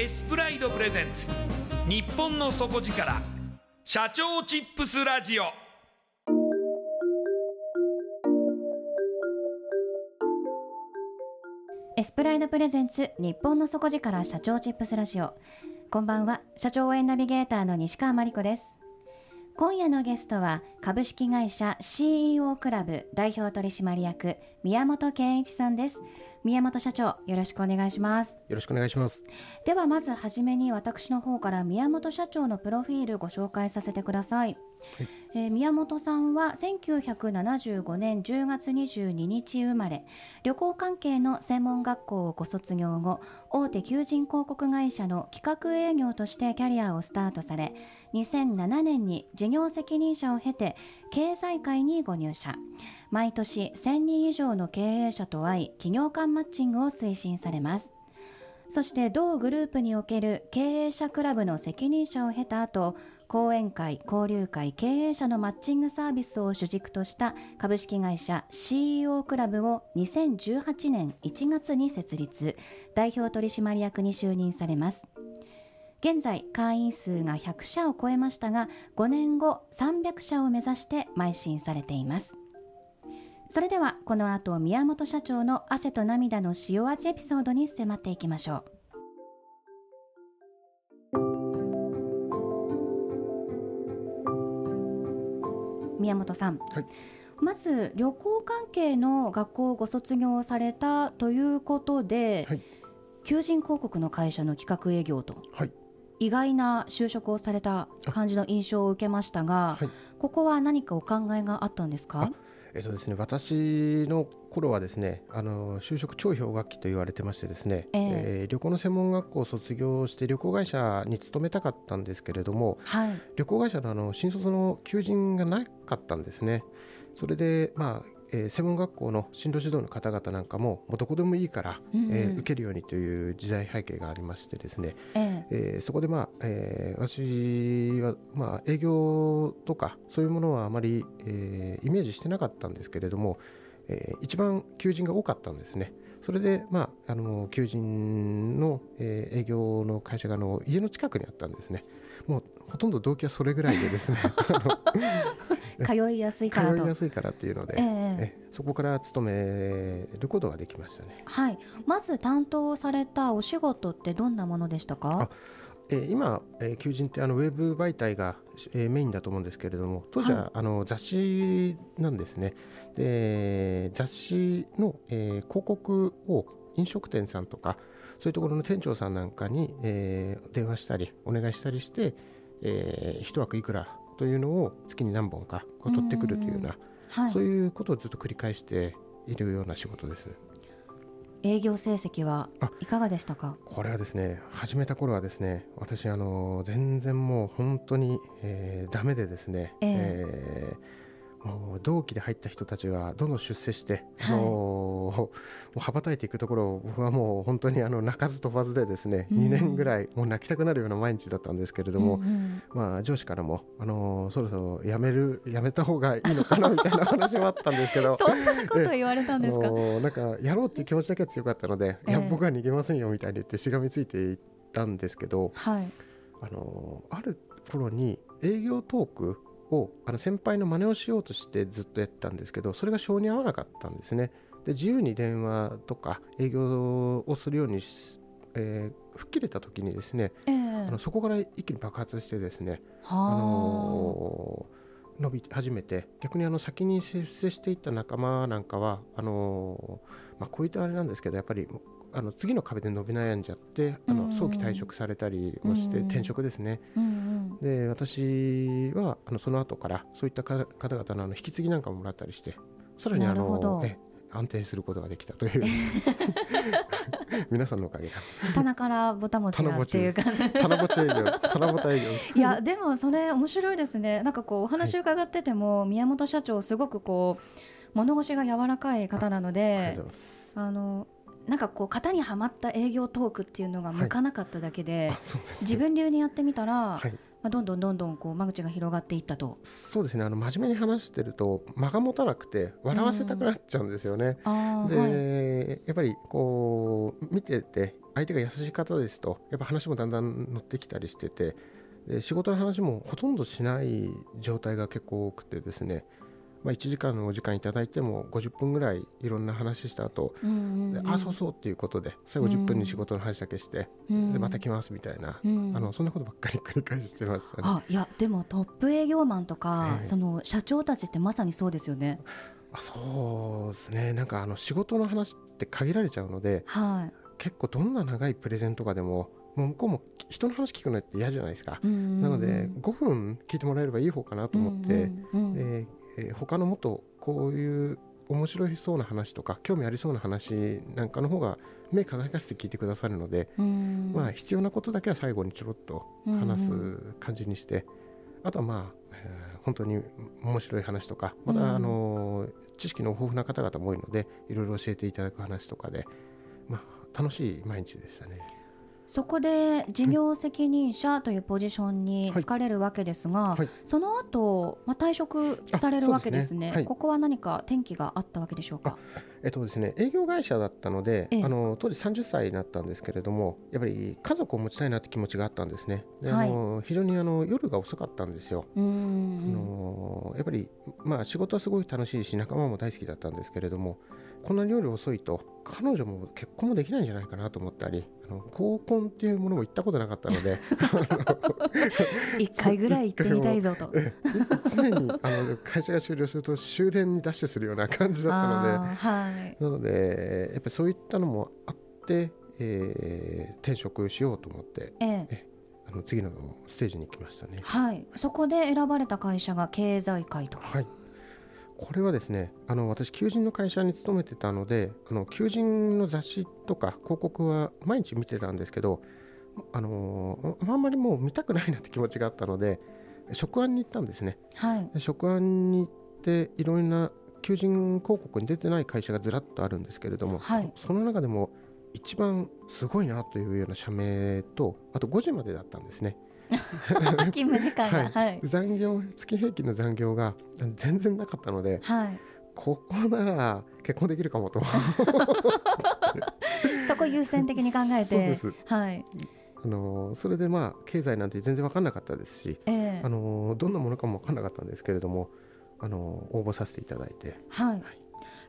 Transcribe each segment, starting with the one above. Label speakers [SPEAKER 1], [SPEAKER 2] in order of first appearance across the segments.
[SPEAKER 1] エスプライドプレゼンツ。日本の底力。社長チップスラジオ。
[SPEAKER 2] エスプライドプレゼンツ日本の底力社長チップスラジオ。こんばんは。社長応援ナビゲーターの西川真理子です。今夜のゲストは株式会社 CEO クラブ代表取締役宮本健一さんです。宮本社長よろしくお願いします。
[SPEAKER 3] よろしくお願いします。
[SPEAKER 2] ではまずはじめに私の方から宮本社長のプロフィールご紹介させてください、えー、宮本さんは1975年10月22日生まれ旅行関係の専門学校をご卒業後大手求人広告会社の企画営業としてキャリアをスタートされ2007年に事業責任者を経て経済界にご入社。毎年1000人以上の経営者と会い企業間マッチングを推進されます。そして同グループにおける経営者クラブの責任者を経た後講演会交流会経営者のマッチングサービスを主軸とした株式会社 CEO クラブを2018年1月に設立。代表取締役に就任されます。現在会員数が100社を超えましたが5年後300社を目指して邁進されています。それではこの後宮本社長の汗と涙の塩味エピソードに迫っていきましょう。宮本さん、はい、まず旅行関係の学校をご卒業されたということで、はい、求人広告の会社の企画営業と、はい、意外な就職をされた感じの印象を受けましたが、ここは何かお考えがあったんですか？
[SPEAKER 3] えっとですね、私の頃はですねあの就職超氷河期と言われてましてですね、えー、えー、旅行の専門学校を卒業して旅行会社に勤めたかったんですけれども、はい、旅行会社のあの新卒の求人がなかったんですね。それで、まあえー、専門学校の進路指導の方々なんかももうどこでもいいから、うんうん、えー、受けるようにという時代背景がありましてですね、えー、えー、そこで、まあえー、私は、まあ、営業とかそういうものはあまり、えー、イメージしてなかったんですけれども、えー、一番求人が多かったんですね。それで、まあ、あの求人の、えー、営業の会社があの家の近くにあったんですね。もうほとんど動機はそれぐらいでですね
[SPEAKER 2] 通いやすいから
[SPEAKER 3] 通いやすいからっていうので、えー、えそこから勤めることができましたね。
[SPEAKER 2] はい。まず担当されたお仕事ってどんなものでしたか？
[SPEAKER 3] えー、今、えー、求人ってあのウェブ媒体が、えー、メインだと思うんですけれども当時は、はい、あの雑誌なんですねで雑誌の、えー、広告を飲食店さんとかそういうところの店長さんなんかに、えー、電話したりお願いしたりして、えー、一枠いくらというのを月に何本かこう取ってくるというような、はい、そういうことをずっと繰り返しているような仕事です。
[SPEAKER 2] 営業成績はいかがでしたか？
[SPEAKER 3] これはですね始めた頃はですね私あの全然もう本当に、えー、ダメでですね、えー、えー同期で入った人たちがどんどん出世して、はい、あのもう羽ばたいていくところを僕はもう本当にあの泣かず飛ばずでですね、うん、2年ぐらいもう泣きたくなるような毎日だったんですけれども、うんうん、まあ、上司からも、あのそろそろ辞める辞めた方がいいのかなみたいな話もあったんですけど。
[SPEAKER 2] そんなこと言われたんですか？
[SPEAKER 3] なんかやろうっていう気持ちだけは強かったので、えー、いや僕は逃げませんよみたいに言ってしがみついていったんですけど、はい、あのある頃に営業トークをあの先輩の真似をしようとしてずっとやってたんですけどそれが性に合わなかったんですね。で自由に電話とか営業をするように、えー、吹っ切れた時にですね、えー、あのそこから一気に爆発してですね、あのー、伸び始めて逆にあの先に出世していった仲間なんかはあのー、まあ、こういったあれなんですけどやっぱりあの次の壁で伸び悩んじゃってあの早期退職されたりもして転職ですね、で私はあのその後からそういった方々のあの引き継ぎなんかももらったりしてさらにあのえ安定することができたという。皆さんのおかげで
[SPEAKER 2] 棚からぼたもちがっていうか。
[SPEAKER 3] 棚ぼち営業棚ぼた営業。
[SPEAKER 2] いやでもそれ面白いですね。なんかこうお話伺ってても、はい、宮本社長すごくこう物腰が柔らかい方なのであのなんかこう型にはまった営業トークっていうのが向かなかっただけではい。でね、自分流にやってみたら、はい、まあ、どんどんどんどんこう間口が広がっていったと。
[SPEAKER 3] そうですね。あの真面目に話してると間が持たなくて笑わせたくなっちゃうんですよね。うん、で、はい、やっぱりこう見てて相手が優しい方ですとやっぱ話もだんだん乗ってきたりしててで仕事の話もほとんどしない状態が結構多くてですねまあ、1時間のお時間いただいても50分ぐらいいろんな話した後、うんうんうん、あそうそうっていうことで最後10分に仕事の話だけして、うん、でまた来ますみたいな、うん、あのそんなことばっかり繰り返してましたね。
[SPEAKER 2] あいやでもトップ営業マンとか、えー、その社長たちってまさにそうですよね。
[SPEAKER 3] あそうですね。なんかあの仕事の話って限られちゃうので、はい、結構どんな長いプレゼンとかでももう向こうも人の話聞くのって嫌じゃないですか、なので5分聞いてもらえればいい方かなと思って、うんうんうん、でえー、他のもっとこういう面白いそうな話とか興味ありそうな話なんかの方が目輝かせて聞いてくださるので、まあ、必要なことだけは最後にちょろっと話す感じにして、あとはまあ、えー、本当に面白い話とかまた、あの知識の豊富な方々も多いのでいろいろ教えていただく話とかで、まあ、楽しい毎日でしたね。
[SPEAKER 2] そこで事業責任者というポジションに就かれるわけですが、はい。はい、その後、まあ退職されるわけですね、ね。はい、ここは何か転機があったわけでしょうか？
[SPEAKER 3] えっとですね、営業会社だったので、あの当時30歳になったんですけれどもやっぱり家族を持ちたいなって気持ちがあったんですね。で、あの非常にあの夜が遅かったんですよ。あのやっぱり、まあ、仕事はすごい楽しいし仲間も大好きだったんですけれどもこんなに夜遅いと彼女も結婚もできないんじゃないかなと思ったりあの合コンっていうものも行ったことなかったので
[SPEAKER 2] 一回ぐらい行ってみたいぞと。
[SPEAKER 3] 常にあの会社が終了すると終電にダッシュするような感じだったので、はい、なのでやっぱりそういったのもあって、えー、転職しようと思って、ええ、あの次のステージに行きましたね。
[SPEAKER 2] はい、そこで選ばれた会社が経済界と。
[SPEAKER 3] はいこれはですねあの私求人の会社に勤めてたのであの求人の雑誌とか広告は毎日見てたんですけどあのあんまりもう見たくないなって気持ちがあったので職案に行ったんですね、はい、職案に行っていろいろな求人広告に出てない会社がずらっとあるんですけれども、はい、その中でも一番すごいなというような社名とあと5時までだったんですね。
[SPEAKER 2] 勤務時間が、はい、
[SPEAKER 3] 残業月平均の残業が全然なかったので、はい、ここなら結婚できるかもと
[SPEAKER 2] そこ優先的に考えて。
[SPEAKER 3] はい。あのそれでまあ経済なんて全然分かんなかったですし、えー、あのどんなものかも分かんなかったんですけれどもあの応募させていただいて、はい、はい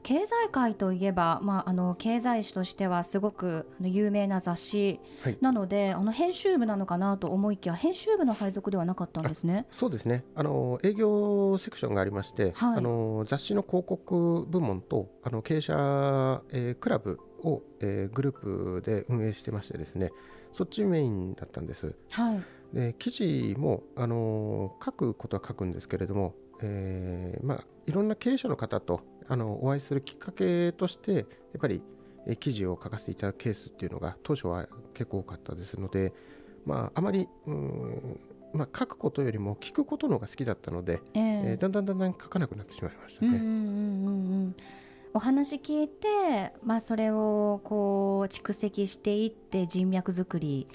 [SPEAKER 2] 経済界といえば、まあ、あの経済誌としてはすごく有名な雑誌。なので、はい、あの編集部なのかなと思いきや編集部の配属ではなかったんですね。
[SPEAKER 3] そうですね。あの営業セクションがありまして、はい、あの雑誌の広告部門とあの経営者、えー、クラブを、えー、グループで運営してましてですねそっちメインだったんです。はい。で記事も、あの書くことは書くんですけれども、えーまあ、いろんな経営者の方とあのお会いするきっかけとしてやっぱり記事を書かせていただくケースっていうのが当初は結構多かったですので、まあ、あまりうんまあ、書くことよりも聞くことの方が好きだったので、えー、えー、だんだんだんだん書かなくなってしまいましたね。うんうんうんうん
[SPEAKER 2] お話聞いて、まあ、それをこう蓄積していって人脈作り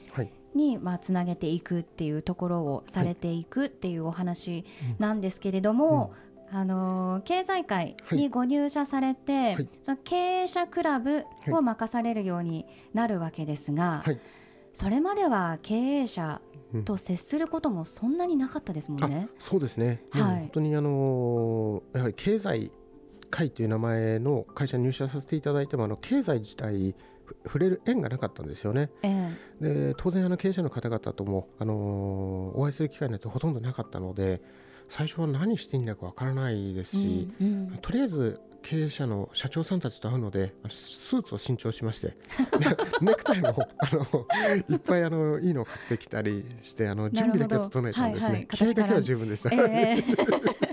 [SPEAKER 2] に、まあ、つなげていくっていうところをされていくっていうお話なんですけれども、あの経済界にご入社されて、はい。はい、その経営者クラブを任されるようになるわけですが、はい、それまでは経営者と接することもそんなになかったですもんね。
[SPEAKER 3] そうですね、はい、本当にあのやはり経済会という名前の会社に入社させていただいてもあの経済自体触れる縁がなかったんですよね。えー、で当然あの経営者の方々とも、あのお会いする機会なんてほとんどなかったので最初は何していいんだかわからないですし、うんうん、とりあえず経営者の社長さんたちと会うのでスーツを新調しまして ネクタイもあのいっぱいあのいいのを買ってきたりしてあの準備だけ整えたんですね、はいはい、気合だけは十分でした。えー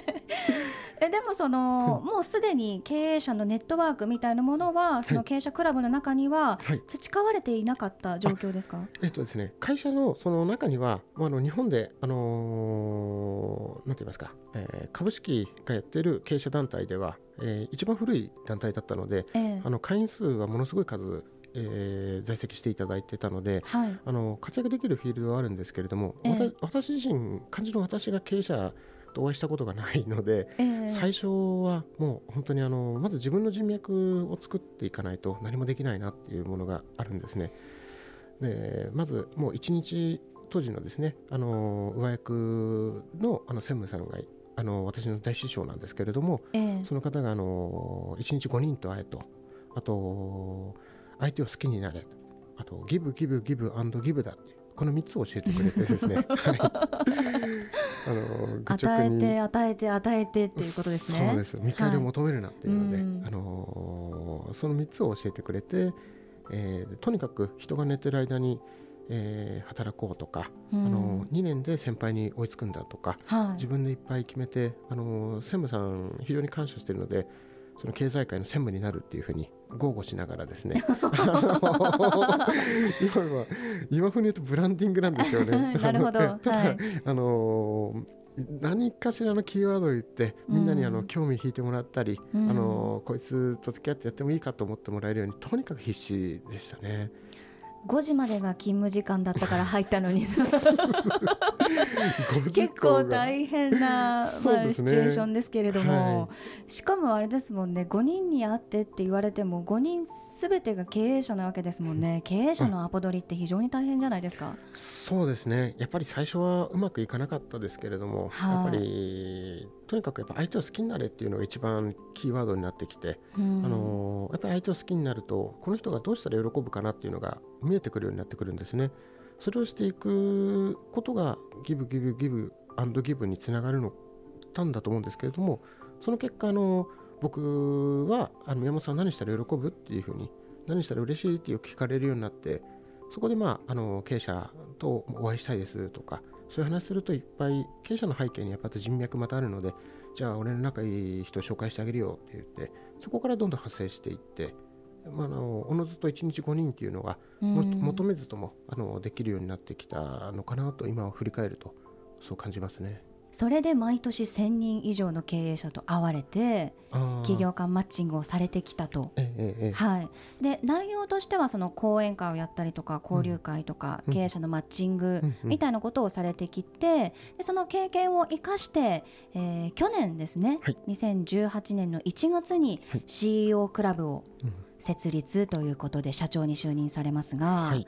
[SPEAKER 2] えでもその、もうすでに経営者のネットワークみたいなものはその経営者クラブの中には培われていなかった状況ですか、はい、
[SPEAKER 3] えっとですね、会社のその中には、あの日本で、あのー、なんて言いますか、えー、株式がやっている経営者団体では、えー、一番古い団体だったので、えー、あの会員数はものすごい数えー、在籍していただいてたので、はい、あの活躍できるフィールドはあるんですけれども、えー、私自身漢字の私が経営者とお会いしたことがないので、えー、最初はもう本当にあのまず自分の人脈を作っていかないと何もできないなっていうものがあるんですね。でまずもう一日当時のですねあの上役のあの専務さんがあの私の大師匠なんですけれども、えー、その方があの1日5人と会えとあと相手を好きになれあとギブギブギブギブだってこの3つを教えてくれてですね、
[SPEAKER 2] あの与えて与えて与えてっていうことですね。
[SPEAKER 3] そうです見返りを求めるなっていうので、はい、あのその3つを教えてくれて、えー、とにかく人が寝てる間にえー、働こうとか、うん、あの2年で先輩に追いつくんだとか、はい、自分でいっぱい決めてあの専務さん非常に感謝しているのでその経済界の専務になるっていうふうに豪語しながらですね。今は今風に言うとブランディングなんですよね。
[SPEAKER 2] なるほど。ただ、はい、
[SPEAKER 3] あの何かしらのキーワードを言ってみんなにあの興味引いてもらったり、うん、あのこいつと付き合ってやってもいいかと思ってもらえるようにとにかく必死でしたね。
[SPEAKER 2] 5時までが勤務時間だったから入ったのに。結構大変な、まあ、ね、シチュエーションですけれども、はい、しかもあれですもんね。5人に会ってって言われても5人すべてが経営者なわけですもんね。経営者のアポ取りって非常に大変じゃないですか。
[SPEAKER 3] そうですね。やっぱり最初はうまくいかなかったですけれども、はあ、やっぱりとにかくやっぱ相手を好きになれっていうのが一番キーワードになってきて、うん、あのやっぱり相手を好きになるとこの人がどうしたら喜ぶかなっていうのが見えてくるようになってくるんですね。それをしていくことがギブギブギブアンドギブにつながるのたんだと思うんですけれどもその結果あの僕はあの宮本さん何したら喜ぶっていうふうに何したら嬉しいっていう聞かれるようになってそこでまああの経営者とお会いしたいですとかそういう話するといっぱい経営者の背景にやっぱり人脈またあるのでじゃあ俺の仲いい人紹介してあげるよって言ってそこからどんどん発生していってまあ、あのおのずと1日5人っていうのが求めずともあのできるようになってきたのかなと今を振り返るとそう感じますね。
[SPEAKER 2] それで毎年1000人以上の経営者と会われて企業間マッチングをされてきたと、はい、で内容としてはその講演会をやったりとか交流会とか、経営者のマッチングみたいなことをされてきてでその経験を生かして、えー、去年ですね、はい、2018年の1月に CEO クラブを設立ということで社長に就任されますが。はい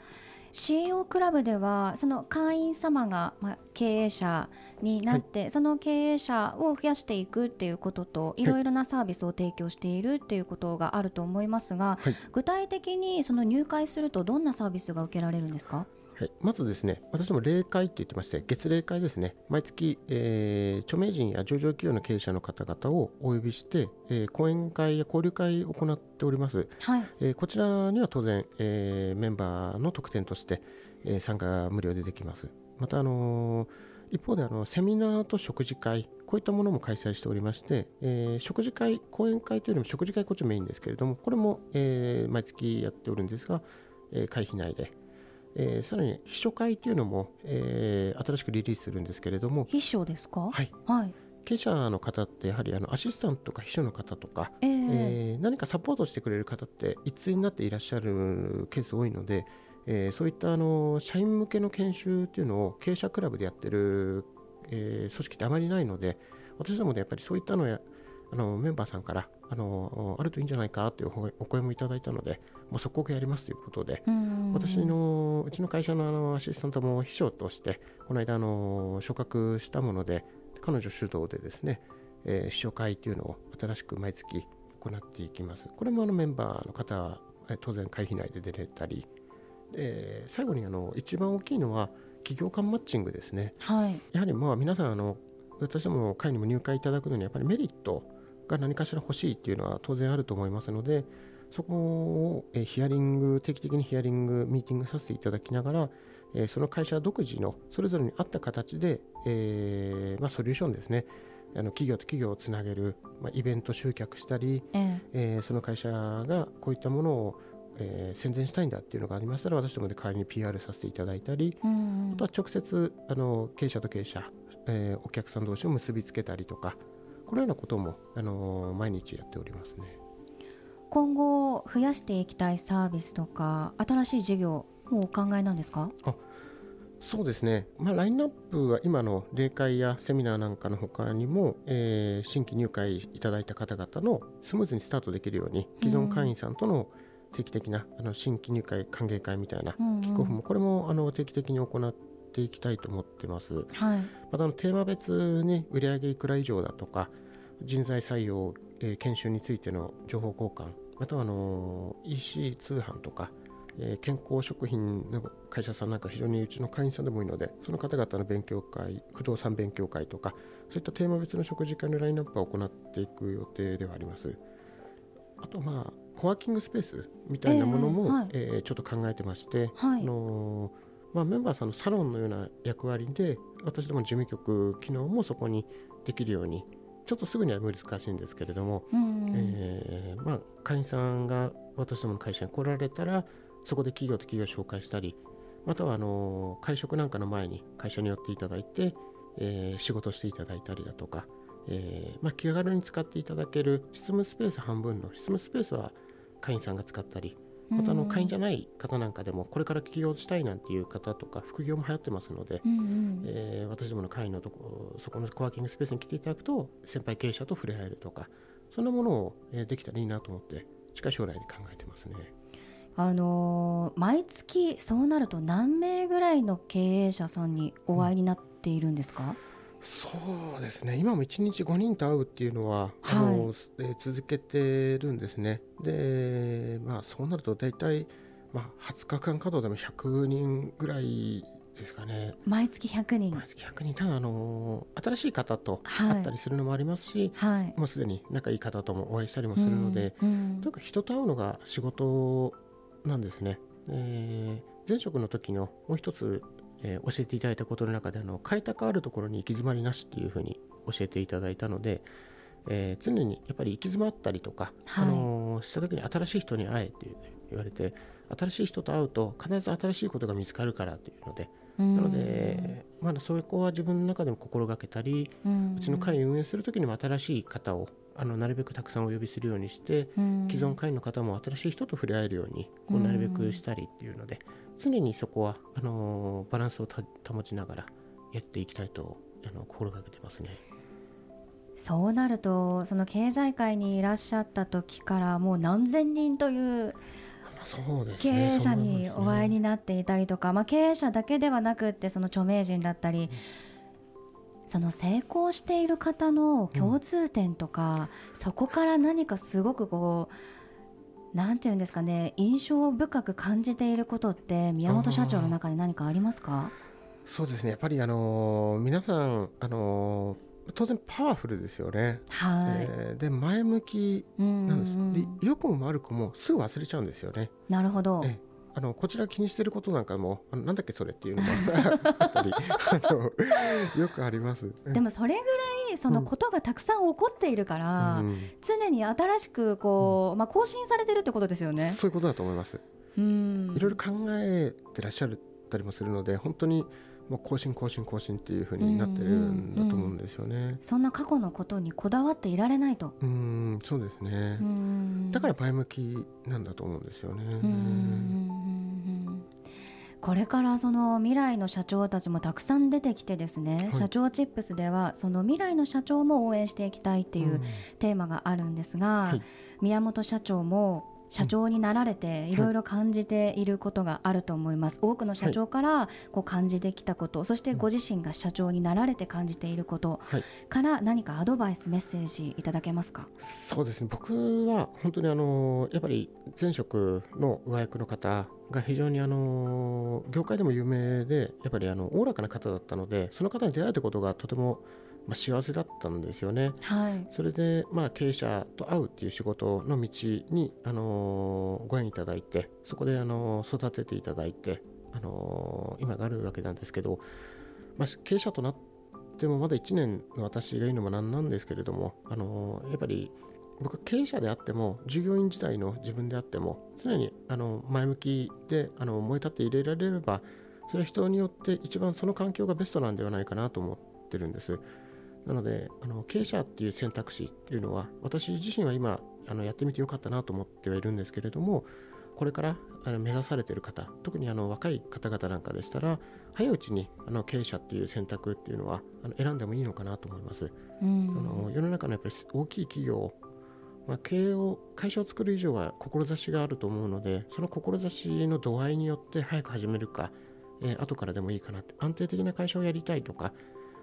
[SPEAKER 2] CEO クラブではその会員様が、まあ、経営者になって、はい、その経営者を増やしていくっていうことといろいろなサービスを提供しているっていうことがあると思いますが、はい、具体的にその入会するとどんなサービスが受けられるんですか？
[SPEAKER 3] はい、まずですね、私ども例会って言ってまして、月例会ですね、毎月、えー、著名人や上場企業の経営者の方々をお呼びして、えー、講演会や交流会を行っております。はい、えー、こちらには当然、えー、メンバーの特典として、えー、参加無料でできます。また、あのー、一方であのセミナーと食事会、こういったものも開催しておりまして、えー、食事会、講演会というよりも食事会こっちメインですけれども、これも、えー、毎月やっておるんですが、えー、会費内で、えー、さらに秘書会というのも、えー、新しくリリースするんですけれども
[SPEAKER 2] 秘書ですか？
[SPEAKER 3] はい、はい、経営者の方ってやはりあのアシスタントとか秘書の方とか、えー、えー、何かサポートしてくれる方って一対になっていらっしゃるケース多いので、えー、そういったあの社員向けの研修っていうのを経営者クラブでやってる、えー、組織ってあまりないので私どもでやっぱりそういったのやあのメンバーさんからあのあるといいんじゃないかというお声もいただいたので、もう即刻やりますということで、私のうちの会社のあのアシスタントも秘書として、この間あの昇格したもので、彼女主導でですね、えー、秘書会というのを新しく毎月行っていきます。これもあのメンバーの方は当然会費内で出れたり、えー、最後にあの一番大きいのは企業間マッチングですね。はい、やはりまあ皆さんあの私ども会にも入会いただくのにやっぱりメリットが何かしら欲しいっていうのは当然あると思いますのでそこを、えヒアリング定期的にヒアリングミーティングさせていただきながら、えその会社独自のそれぞれに合った形で、えー、まあ、ソリューションですね。あの企業と企業をつなげる、まあ、イベント集客したり、ええ。ー、その会社がこういったものを、えー、宣伝したいんだっていうのがありましたら私どもで代わりに PR させていただいたり、あとは直接あの経営者と経営者、えー、お客さん同士を結びつけたりとかこのようなことも、あの毎日やっておりますね。
[SPEAKER 2] 今後増やしていきたいサービスとか新しい事業もお考えなんですか？あ
[SPEAKER 3] そうですね、まあ、ラインナップは今の例会やセミナーなんかのほかにも、えー、新規入会いただいた方々のスムーズにスタートできるように既存会員さんとの定期的なあの新規入会歓迎会みたいなキックオフもこれもあの定期的に行っていきたいと思ってます。はい、またあのテーマ別に売上いくら以上だとか人材採用、えー、研修についての情報交換またはあの EC 通販とか、えー、健康食品の会社さんなんか非常にうちの会員さんでもいいのでその方々の勉強会不動産勉強会とかそういったテーマ別の食事会のラインナップを行っていく予定ではあります。あとまあコワーキングスペースみたいなものも、えーはい、えー、ちょっと考えてまして、はい、あのーまあ、メンバーさんのサロンのような役割で私どもの事務局機能もそこにできるようにちょっとすぐには難しいんですけれども、えー、まあ、会員さんが私どもの会社に来られたらそこで企業と企業を紹介したりまたはあの会食なんかの前に会社に寄っていただいて、えー、仕事していただいたりだとか、えー、まあ、気軽に使っていただける執務スペース半分の執務スペースは会員さんが使ったりまたあの会員じゃない方なんかでもこれから起業したいなんていう方とか副業も流行ってますので、うんうん、えー、私どもの会員のとこそこのコワーキングスペースに来ていただくと先輩経営者と触れ合えるとかそんなものを、えー、できたらいいなと思って近い将来で考えてますね。
[SPEAKER 2] あのー、毎月そうなると何名ぐらいの経営者さんにお会いになっているんですか、うん
[SPEAKER 3] そうですね。今も1日5人と会うっていうのは、はい、あのえー、続けてるんですね。で、まあ、そうなると大体、まあ、20日間稼働でも100人ぐらいですかね。
[SPEAKER 2] 毎月100人。
[SPEAKER 3] 毎月100人。ただあの新しい方と会ったりするのもありますし、はい、もうすでに仲いい方ともお会いしたりもするので、うん、とにかく人と会うのが仕事なんですね、えー、前職の時のもう一つえー、教えていただいたことの中であの開拓あるところに行き詰まりなしっていうふうに教えていただいたので、えー、常にやっぱり行き詰まったりとか、はい、あのー、した時に新しい人に会えって言われて新しい人と会うと必ず新しいことが見つかるからというのでなので、まだそこは自分の中でも心がけたり、うちの会運営する時にも新しい方をあのなるべくたくさんお呼びするようにして、既存会員の方も新しい人と触れ合えるようにこうなるべくしたりっていうので、常にそこはあのバランスを保ちながらやっていきたいとあの心がけてますね。
[SPEAKER 2] そうなるとその経済界にいらっしゃった時からもう何千人というね、経営者にお会いになっていたりとか、まあ、経営者だけではなくってその著名人だったり、その成功している方の共通点とか、うん、そこから何かすごくこうなんていうんですかね印象深く感じていることって宮本社長の中に何かありますか？
[SPEAKER 3] そうですね。やっぱりあの皆さんあの当然パワフルですよね、
[SPEAKER 2] はい。え
[SPEAKER 3] ー、で前向きなんです、で良くも悪くもすぐ忘れちゃうんですよね。
[SPEAKER 2] なるほど、
[SPEAKER 3] えーあのこちら気にしてることなんかもあのなんだっけそれっていうのも あったりあの よくあります。
[SPEAKER 2] でもそれぐらいそのことがたくさん起こっているから、うん、常に新しくこう、うん、まあ、更新されてるってことですよね。
[SPEAKER 3] そういうことだと思います。うん。いろいろ考えてらっしゃったりもするので本当にもう更新更新更新っていうふうになってるんだと思うんですよね、うんうんうん、
[SPEAKER 2] そんな過去のことにこだわっていられないと。
[SPEAKER 3] うんそうですね。だから前向きなんだと思うんですよね。
[SPEAKER 2] これからその未来の社長たちもたくさん出てきてですね、はい、社長チップスではその未来の社長も応援していきたいっていうテーマがあるんですが、はい、宮本社長も社長になられてい。ろいろ感じていることがあると思います、はい、多くの社長からこう感じてきたこと、そしてご自身が社長になられて感じていることから何かアドバイスメッセージいただけますか？
[SPEAKER 3] そうですね。僕は本当にあのやっぱり前職の上役の方が非常にあの業界でも有名でやっぱりあのおおらかな方だったのでその方に出会えたことがとてもまあ、幸せだったんですよね。
[SPEAKER 2] はい、
[SPEAKER 3] それで、まあ、経営者と会うっていう仕事の道に、あのー、ご縁いただいてそこで、あのー、育てていただいて、あのー、今があるわけなんですけど、まあ、経営者となってもまだ1年の私が言うのもなんなんですけれども、あのやっぱり僕は経営者であっても従業員時代の自分であっても常にあの前向きであの燃え立って入れられればそれは人によって一番その環境がベストなんではないかなと思ってるんです。なのであの経営者っていう選択肢っていうのは私自身は今あのやってみてよかったなと思ってはいるんですけれどもこれからあの目指されている方特にあの若い方々なんかでしたら早いうちにあの経営者っていう選択っていうのはあの選んでもいいのかなと思います。うん、あの世の中のやっぱり大きい企業まあ、経営を会社を作る以上は志があると思うのでその志の度合いによって早く始めるか、えー、後からでもいいかなって安定的な会社をやりたいとか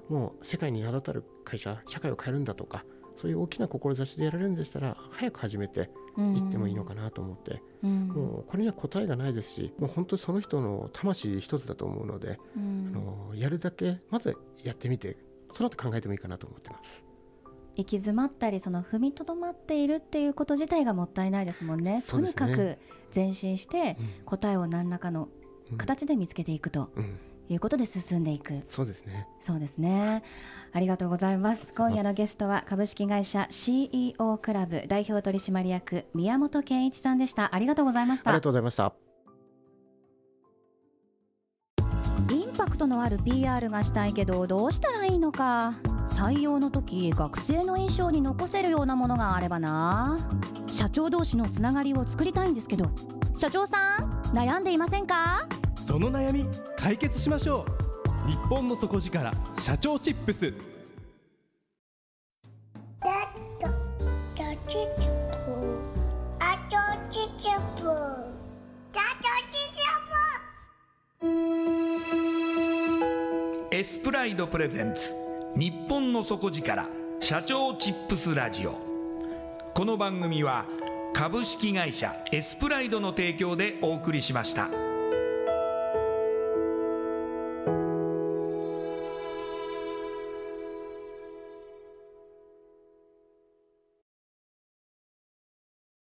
[SPEAKER 3] もう世界に名だたる会社社会を変えるんだとかそういう大きな志でやられるんでしたら早く始めていってもいいのかなと思って、うん、もうこれには答えがないですしもう本当にその人の魂一つだと思うので、うん、あのやるだけまずやってみてその後考えてもいいかなと思ってます。
[SPEAKER 2] 行き詰まったりその踏みとどまっているっていうこと自体がもったいないですもんね。ねとにかく前進して答えを何らかの形で見つけていくと。うんいうことで進んでいく。
[SPEAKER 3] そうですね。
[SPEAKER 2] そうですね。ありがとうございます。今夜のゲストは株式会社 CEO クラブ代表取締役宮本健一さんでした。ありがとうございました。
[SPEAKER 3] ありがとうございました。
[SPEAKER 2] インパクトのある PR がしたいけどどうしたらいいのか。採用の時学生の印象に残せるようなものがあればな。社長同士のつながりを作りたいんですけど社長さん悩んでいませんか？
[SPEAKER 4] その悩み解決しましょう。日本の底力社長チップス。
[SPEAKER 1] エスプライドプレゼンツ。日本の底力社長チップスラジオ。この番組は株式会社エスプライドの提供でお送りしました。